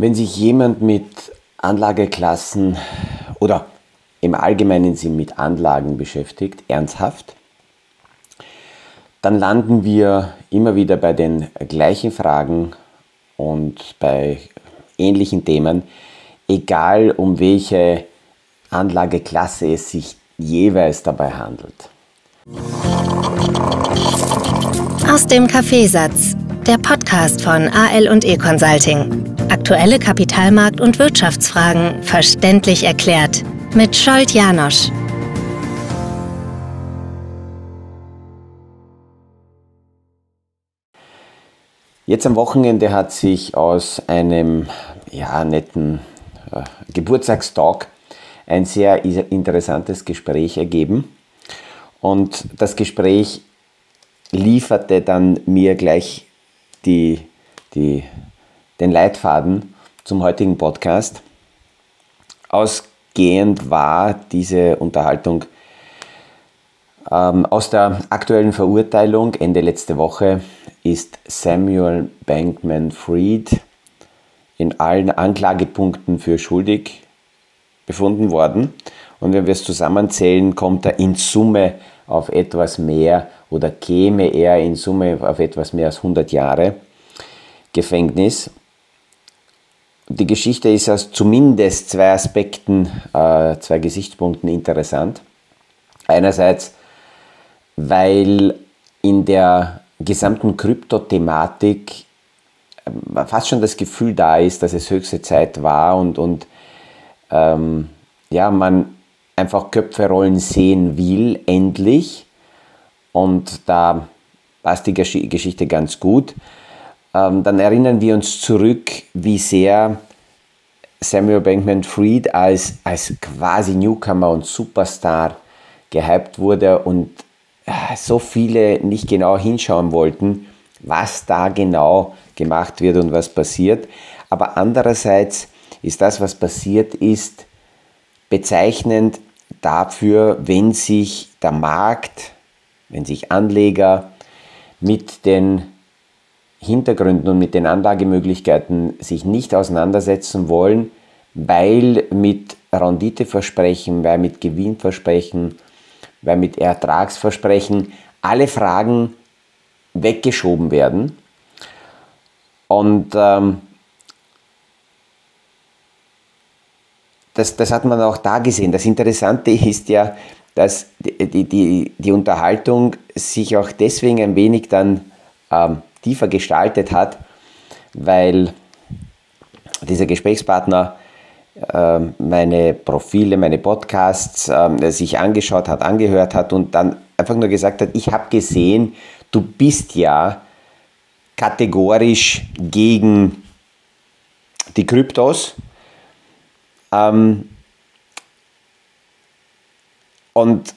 Wenn sich jemand mit Anlageklassen oder im allgemeinen Sinn mit Anlagen beschäftigt, ernsthaft, dann landen wir immer wieder bei den gleichen Fragen und bei ähnlichen Themen, egal um welche Anlageklasse es sich jeweils dabei handelt. Aus dem Kaffeesatz, der Podcast von AL und E Consulting. Aktuelle Kapitalmarkt- und Wirtschaftsfragen verständlich erklärt mit Scholt Janosch. Jetzt am Wochenende hat sich aus einem ja, netten äh, Geburtstagstalk ein sehr interessantes Gespräch ergeben. Und das Gespräch lieferte dann mir gleich die, die den Leitfaden zum heutigen Podcast. Ausgehend war diese Unterhaltung ähm, aus der aktuellen Verurteilung Ende letzte Woche ist Samuel Bankman Fried in allen Anklagepunkten für schuldig befunden worden. Und wenn wir es zusammenzählen, kommt er in Summe auf etwas mehr oder käme er in Summe auf etwas mehr als 100 Jahre Gefängnis die Geschichte ist aus zumindest zwei Aspekten, äh, zwei Gesichtspunkten interessant. Einerseits, weil in der gesamten Kryptothematik äh, fast schon das Gefühl da ist, dass es höchste Zeit war und, und ähm, ja, man einfach Köpfe rollen sehen will, endlich. Und da passt die Geschichte ganz gut ähm, dann erinnern wir uns zurück, wie sehr Samuel Bankman Fried als, als quasi Newcomer und Superstar gehypt wurde und äh, so viele nicht genau hinschauen wollten, was da genau gemacht wird und was passiert. Aber andererseits ist das, was passiert ist, bezeichnend dafür, wenn sich der Markt, wenn sich Anleger mit den Hintergründen und mit den Anlagemöglichkeiten sich nicht auseinandersetzen wollen, weil mit Renditeversprechen, weil mit Gewinnversprechen, weil mit Ertragsversprechen alle Fragen weggeschoben werden. Und ähm, das, das hat man auch da gesehen. Das Interessante ist ja, dass die, die, die Unterhaltung sich auch deswegen ein wenig dann ähm, tiefer gestaltet hat, weil dieser Gesprächspartner äh, meine Profile, meine Podcasts äh, sich angeschaut hat, angehört hat und dann einfach nur gesagt hat, ich habe gesehen, du bist ja kategorisch gegen die Kryptos. Ähm, und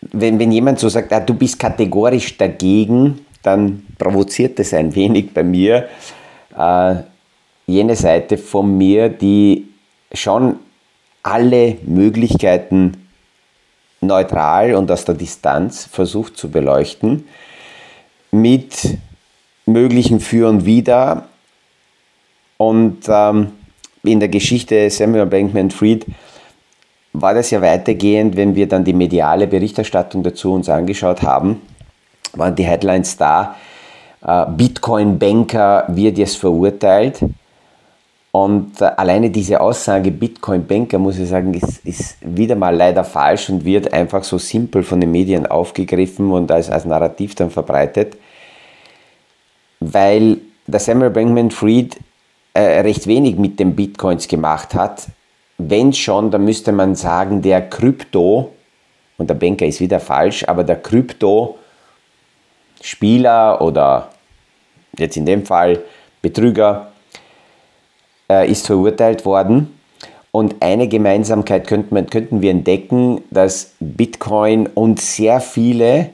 wenn, wenn jemand so sagt, ah, du bist kategorisch dagegen, dann provoziert es ein wenig bei mir äh, jene Seite von mir, die schon alle Möglichkeiten neutral und aus der Distanz versucht zu beleuchten, mit möglichen Für und Wider. Und ähm, in der Geschichte Samuel Bankman Fried war das ja weitergehend, wenn wir dann die mediale Berichterstattung dazu uns angeschaut haben waren die Headlines da, äh, Bitcoin-Banker wird jetzt verurteilt. Und äh, alleine diese Aussage Bitcoin-Banker, muss ich sagen, ist, ist, wieder mal leider falsch und wird einfach so simpel von den Medien aufgegriffen und als, als Narrativ dann verbreitet, weil der Samuel Bankman Fried äh, recht wenig mit den Bitcoins gemacht hat. Wenn schon, dann müsste man sagen, der Krypto, und der Banker ist wieder falsch, aber der Krypto Spieler oder jetzt in dem Fall Betrüger äh, ist verurteilt worden. Und eine Gemeinsamkeit könnten, könnten wir entdecken, dass Bitcoin und sehr viele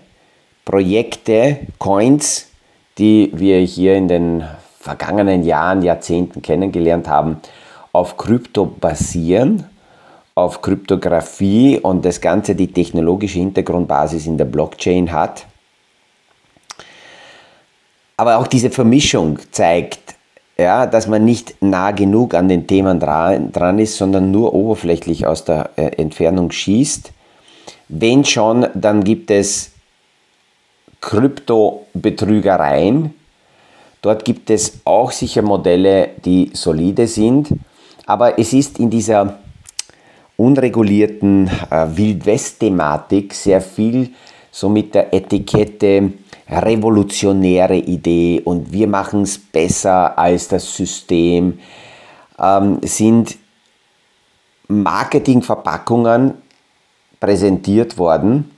Projekte, Coins, die wir hier in den vergangenen Jahren, Jahrzehnten kennengelernt haben, auf Krypto basieren, auf Kryptographie und das Ganze die technologische Hintergrundbasis in der Blockchain hat. Aber auch diese Vermischung zeigt, ja, dass man nicht nah genug an den Themen dran, dran ist, sondern nur oberflächlich aus der äh, Entfernung schießt. Wenn schon, dann gibt es Kryptobetrügereien. Dort gibt es auch sicher Modelle, die solide sind, aber es ist in dieser unregulierten äh, Wildwest-Thematik sehr viel so mit der Etikette revolutionäre Idee und wir machen es besser als das System, ähm, sind Marketingverpackungen präsentiert worden,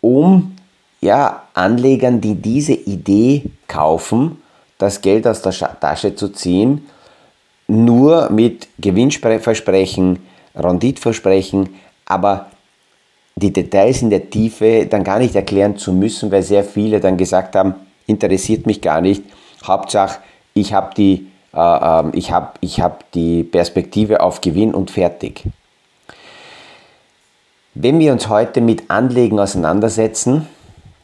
um ja, Anlegern, die diese Idee kaufen, das Geld aus der Tasche zu ziehen, nur mit Gewinnversprechen, Renditversprechen, aber die Details in der Tiefe dann gar nicht erklären zu müssen, weil sehr viele dann gesagt haben, interessiert mich gar nicht. Hauptsache, ich habe die, äh, ähm, ich hab, ich hab die Perspektive auf Gewinn und fertig. Wenn wir uns heute mit Anlegen auseinandersetzen,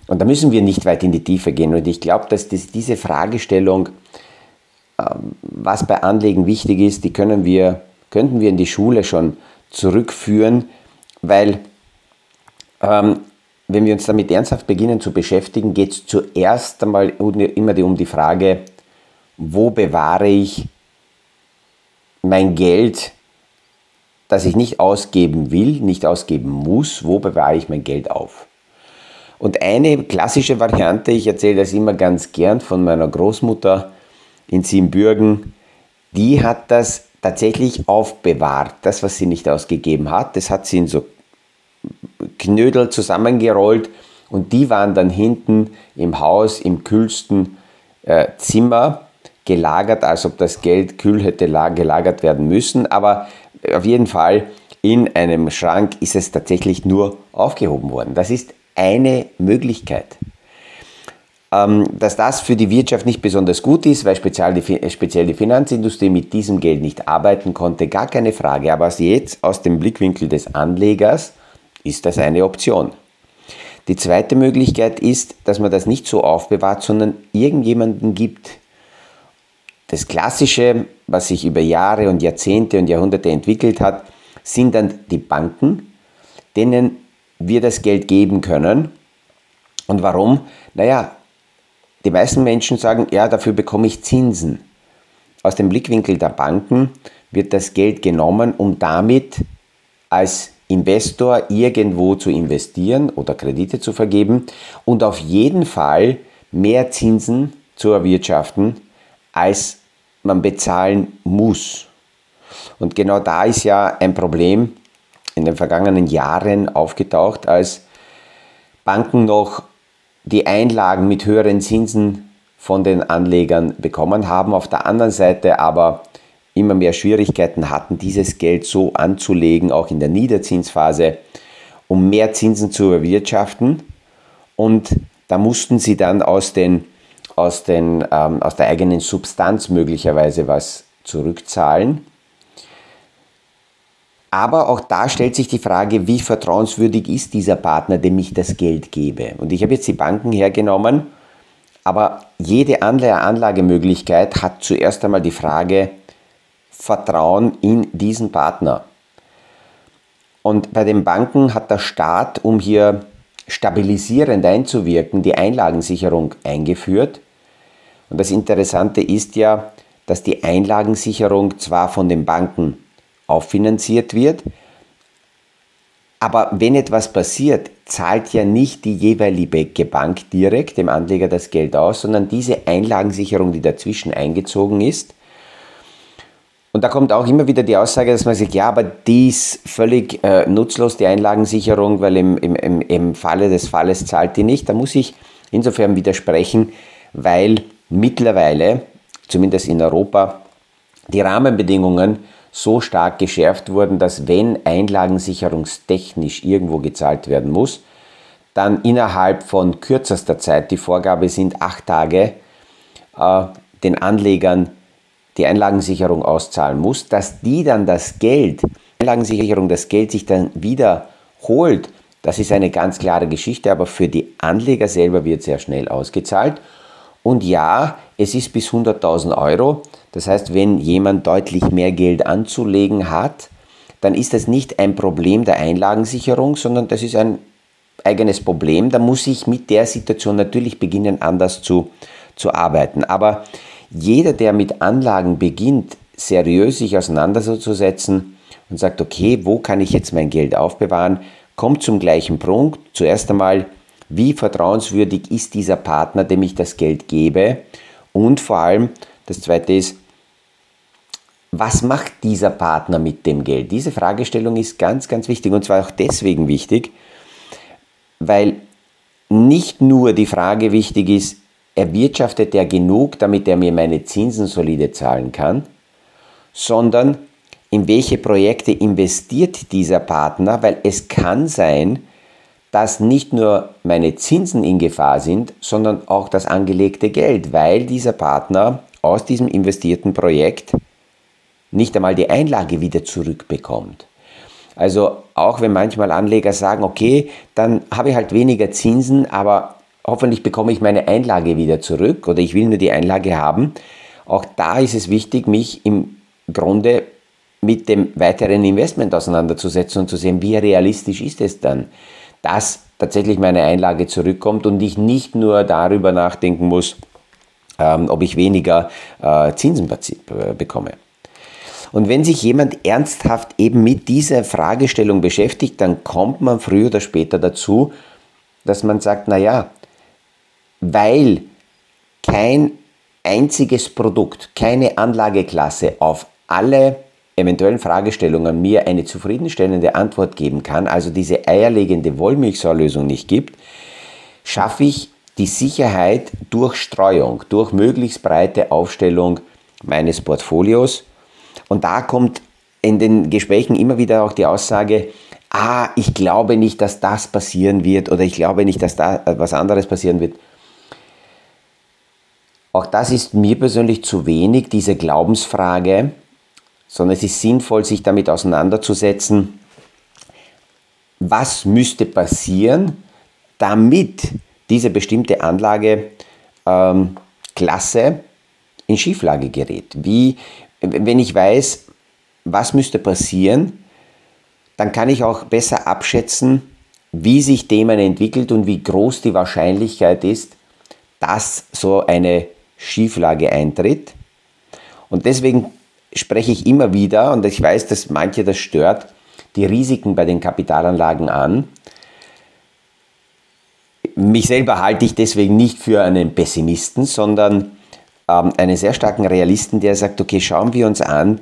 und da müssen wir nicht weit in die Tiefe gehen, und ich glaube, dass das, diese Fragestellung, ähm, was bei Anlegen wichtig ist, die können wir, könnten wir in die Schule schon zurückführen, weil ähm, wenn wir uns damit ernsthaft beginnen zu beschäftigen, geht es zuerst einmal immer um die Frage, wo bewahre ich mein Geld, das ich nicht ausgeben will, nicht ausgeben muss, wo bewahre ich mein Geld auf? Und eine klassische Variante, ich erzähle das immer ganz gern von meiner Großmutter in Siebenbürgen, die hat das tatsächlich aufbewahrt, das, was sie nicht ausgegeben hat. Das hat sie in so Knödel zusammengerollt und die waren dann hinten im Haus im kühlsten äh, Zimmer gelagert, als ob das Geld kühl hätte gelagert werden müssen. Aber auf jeden Fall in einem Schrank ist es tatsächlich nur aufgehoben worden. Das ist eine Möglichkeit. Ähm, dass das für die Wirtschaft nicht besonders gut ist, weil speziell die, speziell die Finanzindustrie mit diesem Geld nicht arbeiten konnte, gar keine Frage. Aber jetzt aus dem Blickwinkel des Anlegers ist das eine Option. Die zweite Möglichkeit ist, dass man das nicht so aufbewahrt, sondern irgendjemanden gibt. Das Klassische, was sich über Jahre und Jahrzehnte und Jahrhunderte entwickelt hat, sind dann die Banken, denen wir das Geld geben können. Und warum? Naja, die meisten Menschen sagen, ja, dafür bekomme ich Zinsen. Aus dem Blickwinkel der Banken wird das Geld genommen, um damit als Investor irgendwo zu investieren oder Kredite zu vergeben und auf jeden Fall mehr Zinsen zu erwirtschaften, als man bezahlen muss. Und genau da ist ja ein Problem in den vergangenen Jahren aufgetaucht, als Banken noch die Einlagen mit höheren Zinsen von den Anlegern bekommen haben, auf der anderen Seite aber immer mehr Schwierigkeiten hatten, dieses Geld so anzulegen, auch in der Niederzinsphase, um mehr Zinsen zu erwirtschaften. Und da mussten sie dann aus, den, aus, den, ähm, aus der eigenen Substanz möglicherweise was zurückzahlen. Aber auch da stellt sich die Frage, wie vertrauenswürdig ist dieser Partner, dem ich das Geld gebe. Und ich habe jetzt die Banken hergenommen, aber jede andere Anlagemöglichkeit hat zuerst einmal die Frage, Vertrauen in diesen Partner. Und bei den Banken hat der Staat, um hier stabilisierend einzuwirken, die Einlagensicherung eingeführt. Und das Interessante ist ja, dass die Einlagensicherung zwar von den Banken auffinanziert wird, aber wenn etwas passiert, zahlt ja nicht die jeweilige Bank direkt dem Anleger das Geld aus, sondern diese Einlagensicherung, die dazwischen eingezogen ist, und da kommt auch immer wieder die Aussage, dass man sagt, ja, aber die ist völlig äh, nutzlos, die Einlagensicherung, weil im, im, im, im Falle des Falles zahlt die nicht. Da muss ich insofern widersprechen, weil mittlerweile, zumindest in Europa, die Rahmenbedingungen so stark geschärft wurden, dass wenn einlagensicherungstechnisch irgendwo gezahlt werden muss, dann innerhalb von kürzester Zeit, die Vorgabe sind acht Tage, äh, den Anlegern die Einlagensicherung auszahlen muss, dass die dann das Geld, Einlagensicherung das Geld sich dann wieder holt, das ist eine ganz klare Geschichte, aber für die Anleger selber wird sehr schnell ausgezahlt. Und ja, es ist bis 100.000 Euro. Das heißt, wenn jemand deutlich mehr Geld anzulegen hat, dann ist das nicht ein Problem der Einlagensicherung, sondern das ist ein eigenes Problem. Da muss ich mit der Situation natürlich beginnen, anders zu, zu arbeiten. Aber jeder, der mit Anlagen beginnt, seriös sich auseinanderzusetzen und sagt, okay, wo kann ich jetzt mein Geld aufbewahren, kommt zum gleichen Punkt. Zuerst einmal, wie vertrauenswürdig ist dieser Partner, dem ich das Geld gebe? Und vor allem, das zweite ist, was macht dieser Partner mit dem Geld? Diese Fragestellung ist ganz, ganz wichtig und zwar auch deswegen wichtig, weil nicht nur die Frage wichtig ist, erwirtschaftet er genug, damit er mir meine Zinsen solide zahlen kann, sondern in welche Projekte investiert dieser Partner, weil es kann sein, dass nicht nur meine Zinsen in Gefahr sind, sondern auch das angelegte Geld, weil dieser Partner aus diesem investierten Projekt nicht einmal die Einlage wieder zurückbekommt. Also auch wenn manchmal Anleger sagen, okay, dann habe ich halt weniger Zinsen, aber hoffentlich bekomme ich meine Einlage wieder zurück oder ich will nur die Einlage haben. Auch da ist es wichtig, mich im Grunde mit dem weiteren Investment auseinanderzusetzen und zu sehen, wie realistisch ist es dann, dass tatsächlich meine Einlage zurückkommt und ich nicht nur darüber nachdenken muss, ähm, ob ich weniger äh, Zinsen bekomme. Und wenn sich jemand ernsthaft eben mit dieser Fragestellung beschäftigt, dann kommt man früher oder später dazu, dass man sagt, naja, weil kein einziges Produkt, keine Anlageklasse auf alle eventuellen Fragestellungen mir eine zufriedenstellende Antwort geben kann, also diese eierlegende Wollmilchsäulösung nicht gibt, schaffe ich die Sicherheit durch Streuung, durch möglichst breite Aufstellung meines Portfolios. Und da kommt in den Gesprächen immer wieder auch die Aussage, ah, ich glaube nicht, dass das passieren wird oder ich glaube nicht, dass da was anderes passieren wird. Auch das ist mir persönlich zu wenig, diese Glaubensfrage, sondern es ist sinnvoll, sich damit auseinanderzusetzen, was müsste passieren, damit diese bestimmte Anlageklasse ähm, in Schieflage gerät. Wie, wenn ich weiß, was müsste passieren, dann kann ich auch besser abschätzen, wie sich Themen entwickelt und wie groß die Wahrscheinlichkeit ist, dass so eine Schieflage eintritt. Und deswegen spreche ich immer wieder, und ich weiß, dass manche das stört, die Risiken bei den Kapitalanlagen an. Mich selber halte ich deswegen nicht für einen Pessimisten, sondern ähm, einen sehr starken Realisten, der sagt, okay, schauen wir uns an,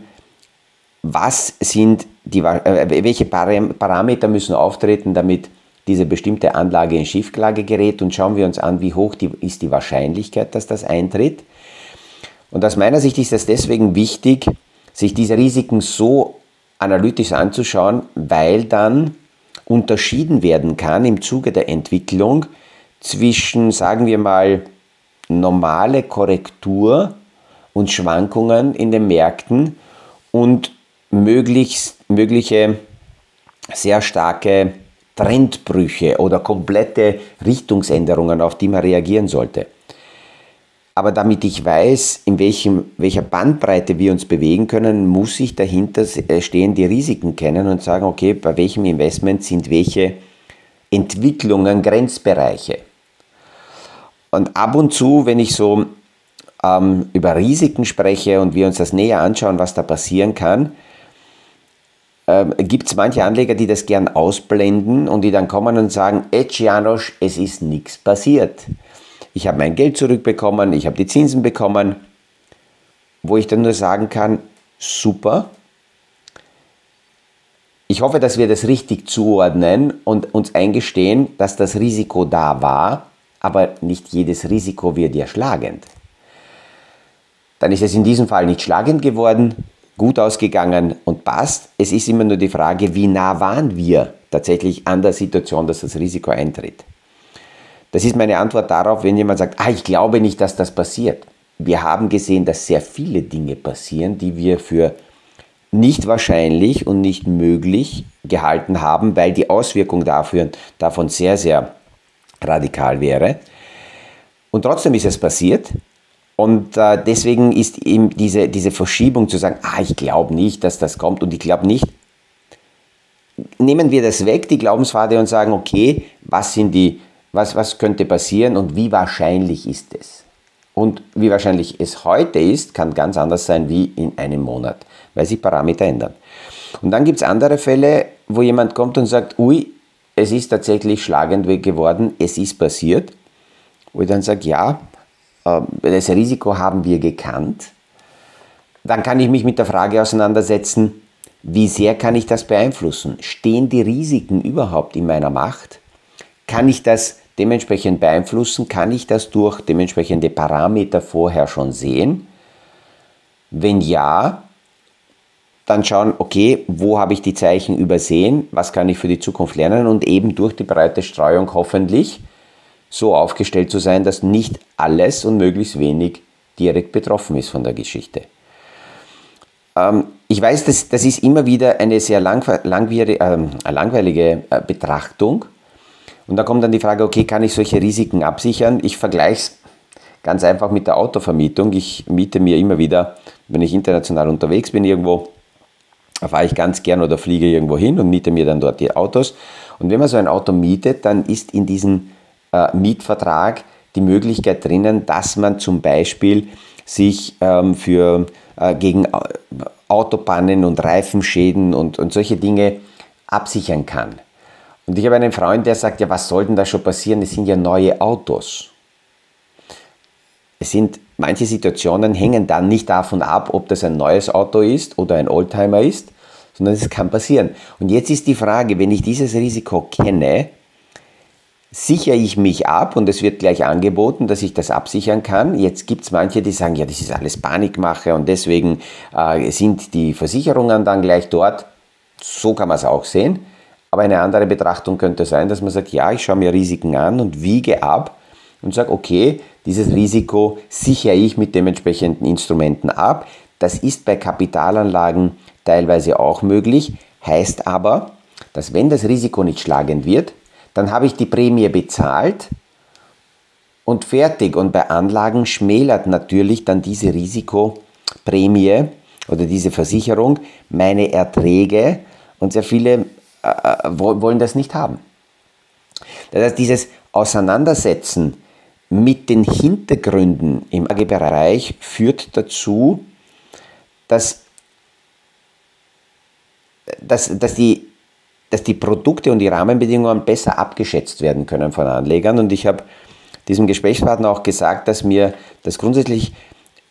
was sind die, äh, welche Parameter müssen auftreten, damit diese bestimmte Anlage in Schieflage gerät und schauen wir uns an, wie hoch die, ist die Wahrscheinlichkeit, dass das eintritt. Und aus meiner Sicht ist es deswegen wichtig, sich diese Risiken so analytisch anzuschauen, weil dann unterschieden werden kann im Zuge der Entwicklung zwischen, sagen wir mal, normale Korrektur und Schwankungen in den Märkten und möglichst, mögliche sehr starke Trendbrüche oder komplette Richtungsänderungen, auf die man reagieren sollte. Aber damit ich weiß, in welchem, welcher Bandbreite wir uns bewegen können, muss ich dahinter äh, stehen die Risiken kennen und sagen, okay, bei welchem Investment sind welche Entwicklungen Grenzbereiche. Und ab und zu, wenn ich so ähm, über Risiken spreche und wir uns das näher anschauen, was da passieren kann, ähm, gibt es manche Anleger, die das gern ausblenden und die dann kommen und sagen, Ech Janosch, es ist nichts passiert ich habe mein Geld zurückbekommen, ich habe die Zinsen bekommen, wo ich dann nur sagen kann, super. Ich hoffe, dass wir das richtig zuordnen und uns eingestehen, dass das Risiko da war, aber nicht jedes Risiko wird ja schlagend. Dann ist es in diesem Fall nicht schlagend geworden, gut ausgegangen und passt. Es ist immer nur die Frage, wie nah waren wir tatsächlich an der Situation, dass das Risiko eintritt. Das ist meine Antwort darauf, wenn jemand sagt, ah, ich glaube nicht, dass das passiert. Wir haben gesehen, dass sehr viele Dinge passieren, die wir für nicht wahrscheinlich und nicht möglich gehalten haben, weil die Auswirkung dafür, davon sehr, sehr radikal wäre. Und trotzdem ist es passiert. Und äh, deswegen ist eben diese, diese Verschiebung zu sagen, ah, ich glaube nicht, dass das kommt und ich glaube nicht, nehmen wir das weg, die Glaubenspfade, und sagen, okay, was sind die, was, was könnte passieren und wie wahrscheinlich ist es? Und wie wahrscheinlich es heute ist, kann ganz anders sein wie in einem Monat, weil sich Parameter ändern. Und dann gibt es andere Fälle, wo jemand kommt und sagt, ui, es ist tatsächlich schlagend geworden, es ist passiert. Wo ich dann sage, ja, das Risiko haben wir gekannt. Dann kann ich mich mit der Frage auseinandersetzen, wie sehr kann ich das beeinflussen? Stehen die Risiken überhaupt in meiner Macht? Kann ich das dementsprechend beeinflussen? Kann ich das durch dementsprechende Parameter vorher schon sehen? Wenn ja, dann schauen, okay, wo habe ich die Zeichen übersehen? Was kann ich für die Zukunft lernen? Und eben durch die breite Streuung hoffentlich so aufgestellt zu sein, dass nicht alles und möglichst wenig direkt betroffen ist von der Geschichte. Ähm, ich weiß, das, das ist immer wieder eine sehr lang, langwierige, äh, langweilige äh, Betrachtung. Und da kommt dann die Frage, okay, kann ich solche Risiken absichern? Ich vergleiche es ganz einfach mit der Autovermietung. Ich miete mir immer wieder, wenn ich international unterwegs bin irgendwo, fahre ich ganz gern oder fliege irgendwo hin und miete mir dann dort die Autos. Und wenn man so ein Auto mietet, dann ist in diesem äh, Mietvertrag die Möglichkeit drinnen, dass man zum Beispiel sich ähm, für, äh, gegen Autopannen und Reifenschäden und, und solche Dinge absichern kann. Und ich habe einen Freund, der sagt, ja, was soll denn da schon passieren? Es sind ja neue Autos. Es sind manche Situationen hängen dann nicht davon ab, ob das ein neues Auto ist oder ein Oldtimer ist, sondern es kann passieren. Und jetzt ist die Frage, wenn ich dieses Risiko kenne, sichere ich mich ab und es wird gleich angeboten, dass ich das absichern kann. Jetzt gibt es manche, die sagen, ja, das ist alles Panikmache und deswegen äh, sind die Versicherungen dann gleich dort. So kann man es auch sehen. Aber eine andere Betrachtung könnte sein, dass man sagt, ja, ich schaue mir Risiken an und wiege ab und sage, okay, dieses Risiko sichere ich mit dementsprechenden Instrumenten ab. Das ist bei Kapitalanlagen teilweise auch möglich, heißt aber, dass wenn das Risiko nicht schlagend wird, dann habe ich die Prämie bezahlt und fertig. Und bei Anlagen schmälert natürlich dann diese Risikoprämie oder diese Versicherung meine Erträge und sehr viele äh, äh wollen das nicht haben. Das heißt, dieses Auseinandersetzen mit den Hintergründen im AG-Bereich führt dazu, dass, dass, dass die dass die Produkte und die Rahmenbedingungen besser abgeschätzt werden können von Anlegern. Und ich habe diesem Gesprächspartner auch gesagt, dass mir das grundsätzlich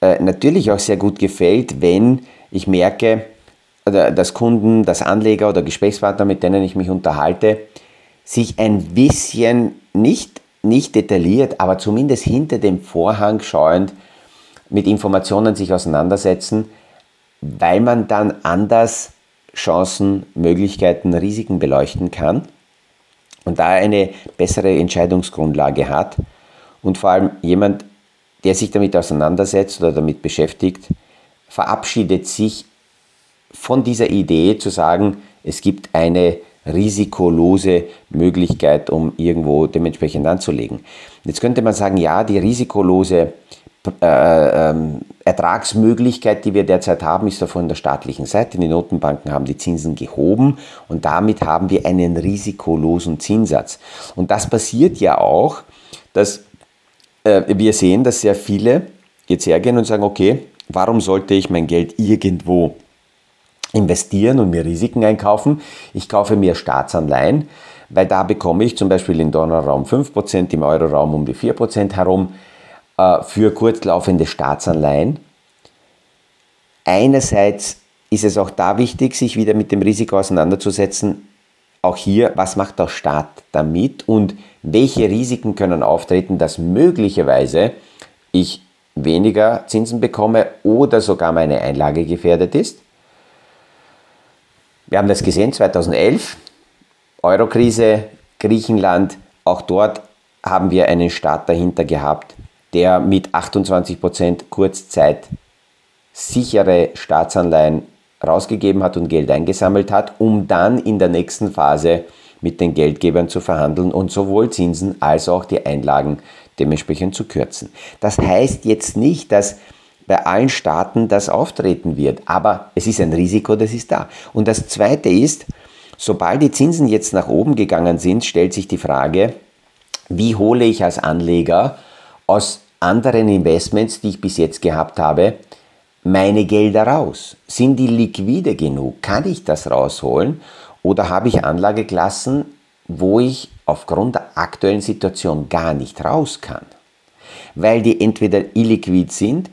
äh, natürlich auch sehr gut gefällt, wenn ich merke, dass Kunden, dass Anleger oder Gesprächspartner, mit denen ich mich unterhalte, sich ein bisschen nicht, nicht detailliert, aber zumindest hinter dem Vorhang schauend mit Informationen sich auseinandersetzen, weil man dann anders Chancen, Möglichkeiten, Risiken beleuchten kann und da eine bessere Entscheidungsgrundlage hat und vor allem jemand, der sich damit auseinandersetzt oder damit beschäftigt, verabschiedet sich von dieser Idee zu sagen, es gibt eine risikolose Möglichkeit, um irgendwo dementsprechend anzulegen. Jetzt könnte man sagen, ja, die risikolose äh, ähm, Ertragsmöglichkeit, die wir derzeit haben, ist von der staatlichen Seite. Die Notenbanken haben die Zinsen gehoben und damit haben wir einen risikolosen Zinssatz. Und das passiert ja auch, dass äh, wir sehen, dass sehr viele jetzt hergehen und sagen, okay, warum sollte ich mein Geld irgendwo investieren und mir Risiken einkaufen? Ich kaufe mir Staatsanleihen, weil da bekomme ich zum Beispiel im Dollarraum 5%, im Euroraum um die 4% herum für kurzlaufende Staatsanleihen. Einerseits ist es auch da wichtig, sich wieder mit dem Risiko auseinanderzusetzen. Auch hier, was macht der Staat damit und welche Risiken können auftreten, dass möglicherweise ich weniger Zinsen bekomme oder sogar meine Einlage gefährdet ist. Wir haben das gesehen 2011, Eurokrise, Griechenland, auch dort haben wir einen Staat dahinter gehabt, der mit 28% Kurzzeit sichere Staatsanleihen rausgegeben hat und Geld eingesammelt hat, um dann in der nächsten Phase mit den Geldgebern zu verhandeln und sowohl Zinsen als auch die Einlagen dementsprechend zu kürzen. Das heißt jetzt nicht, dass bei allen Staaten das auftreten wird, aber es ist ein Risiko, das ist da. Und das Zweite ist, sobald die Zinsen jetzt nach oben gegangen sind, stellt sich die Frage, wie hole ich als Anleger aus anderen Investments, die ich bis jetzt gehabt habe, meine Gelder raus? Sind die liquide genug? Kann ich das rausholen? Oder habe ich Anlageklassen, wo ich aufgrund der aktuellen Situation gar nicht raus kann? Weil die entweder illiquid sind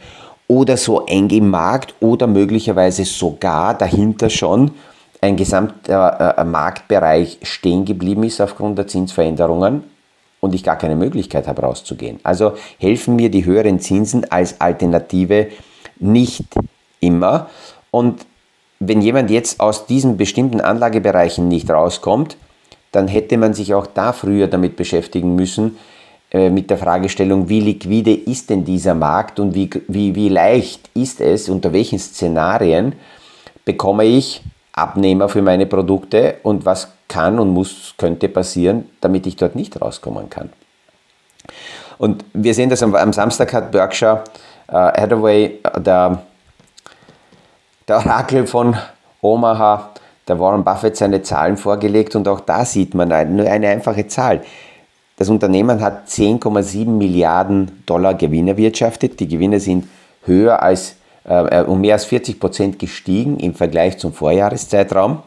oder so eng im Markt oder möglicherweise sogar dahinter schon ein gesamter äh, Marktbereich stehen geblieben ist aufgrund der Zinsveränderungen und ich gar keine Möglichkeit habe rauszugehen. Also helfen mir die höheren Zinsen als Alternative nicht immer. Und wenn jemand jetzt aus diesen bestimmten Anlagebereichen nicht rauskommt, dann hätte man sich auch da früher damit beschäftigen müssen, äh, mit der Fragestellung, wie liquide ist denn dieser Markt und wie, wie, wie leicht ist es, unter welchen Szenarien bekomme ich Abnehmer für meine Produkte und was kann und muss, könnte passieren, damit ich dort nicht rauskommen kann. Und wir sehen das am, am Samstag hat Berkshire äh, Hathaway, äh, der, der Orakel von Omaha, der Warren Buffett seine Zahlen vorgelegt und auch da sieht man nur eine einfache Zahl. Das Unternehmen hat 10,7 Milliarden Dollar Gewinn erwirtschaftet. Die Gewinne sind höher als äh, um mehr als 40 Prozent gestiegen im Vergleich zum Vorjahreszeitraum.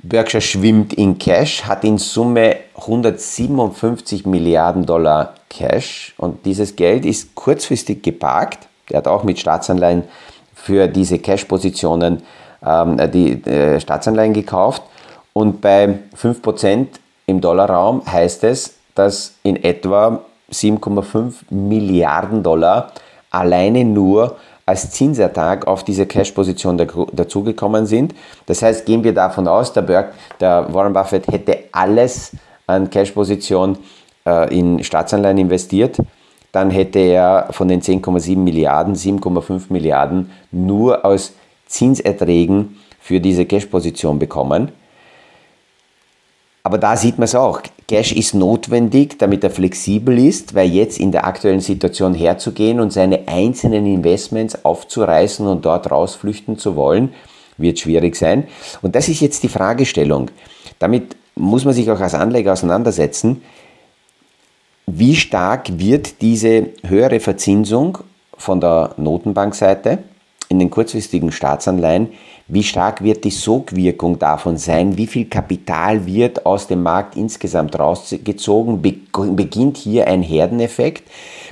Berkshire schwimmt in Cash, hat in Summe 157 Milliarden Dollar Cash und dieses Geld ist kurzfristig geparkt. Er hat auch mit Staatsanleihen für diese Cash-Positionen ähm, die äh, Staatsanleihen gekauft und bei 5% im Dollarraum heißt es, dass in etwa 7,5 Milliarden Dollar alleine nur als Zinsertrag auf diese Cash-Position dazugekommen sind. Das heißt, gehen wir davon aus, der, Berg, der Warren Buffett hätte alles an Cash-Position äh, in Staatsanleihen investiert, dann hätte er von den 10,7 Milliarden 7,5 Milliarden nur aus Zinserträgen für diese Cash-Position bekommen. Aber da sieht man es auch. Cash ist notwendig, damit er flexibel ist, weil jetzt in der aktuellen Situation herzugehen und seine einzelnen Investments aufzureißen und dort rausflüchten zu wollen, wird schwierig sein. Und das ist jetzt die Fragestellung. Damit muss man sich auch als Anleger auseinandersetzen. Wie stark wird diese höhere Verzinsung von der Notenbankseite in den kurzfristigen Staatsanleihen, wie stark wird die Sogwirkung davon sein, wie viel Kapital wird aus dem Markt insgesamt rausgezogen, beginnt hier ein Herdeneffekt,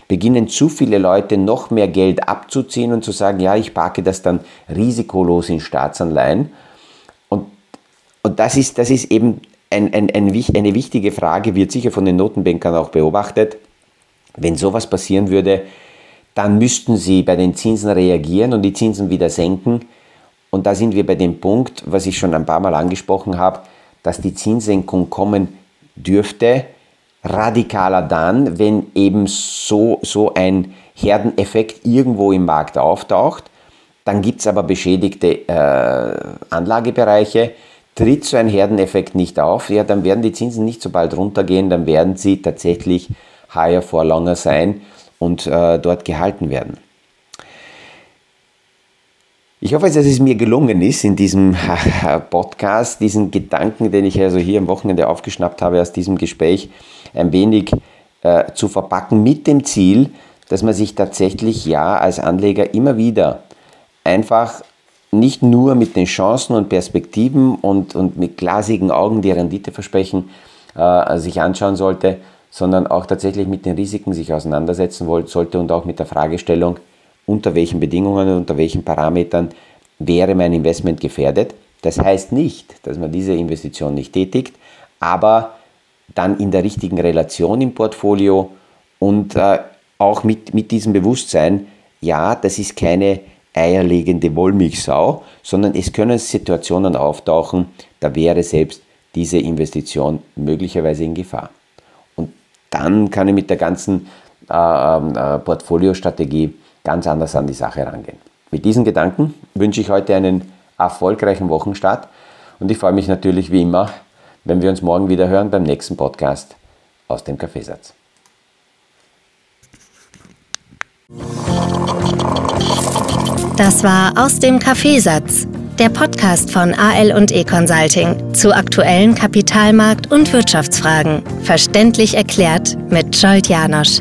beginnen zu viele Leute noch mehr Geld abzuziehen und zu sagen, ja, ich parke das dann risikolos in Staatsanleihen. Und, und das, ist, das ist eben ein, ein, ein, eine wichtige Frage, wird sicher von den Notenbankern auch beobachtet. Wenn sowas passieren würde, dann müssten sie bei den Zinsen reagieren und die Zinsen wieder senken. Und da sind wir bei dem Punkt, was ich schon ein paar Mal angesprochen habe, dass die Zinssenkung kommen dürfte, radikaler dann, wenn eben so, so ein Herdeneffekt irgendwo im Markt auftaucht. Dann gibt es aber beschädigte äh, Anlagebereiche. Tritt so ein Herdeneffekt nicht auf, ja, dann werden die Zinsen nicht so bald runtergehen, dann werden sie tatsächlich higher for longer sein und äh, dort gehalten werden. Ich hoffe, dass es mir gelungen ist, in diesem äh, Podcast diesen Gedanken, den ich also hier am Wochenende aufgeschnappt habe, aus diesem Gespräch ein wenig äh, zu verpacken, mit dem Ziel, dass man sich tatsächlich ja als Anleger immer wieder einfach nicht nur mit den Chancen und Perspektiven und, und mit glasigen Augen die Renditeversprechen äh, sich anschauen sollte, sondern auch tatsächlich mit den Risiken sich auseinandersetzen sollte und auch mit der Fragestellung, unter welchen Bedingungen und unter welchen Parametern wäre mein Investment gefährdet. Das heißt nicht, dass man diese Investition nicht tätigt, aber dann in der richtigen Relation im Portfolio und äh, auch mit, mit diesem Bewusstsein, ja, das ist keine eierlegende Wollmilchsau, sondern es können Situationen auftauchen, da wäre selbst diese Investition möglicherweise in Gefahr dann kann ich mit der ganzen äh, ähm, äh, Portfoliostrategie ganz anders an die Sache rangehen. Mit diesen Gedanken wünsche ich heute einen erfolgreichen Wochenstart und ich freue mich natürlich wie immer, wenn wir uns morgen wieder hören beim nächsten Podcast aus dem Kaffeesatz. Das war aus dem Kaffeesatz, der Podcast von AL und E Consulting zu aktuellen Kapitalmarkt- und Wirtschaftsfragen, verständlich erklärt mit Jolt Janosch.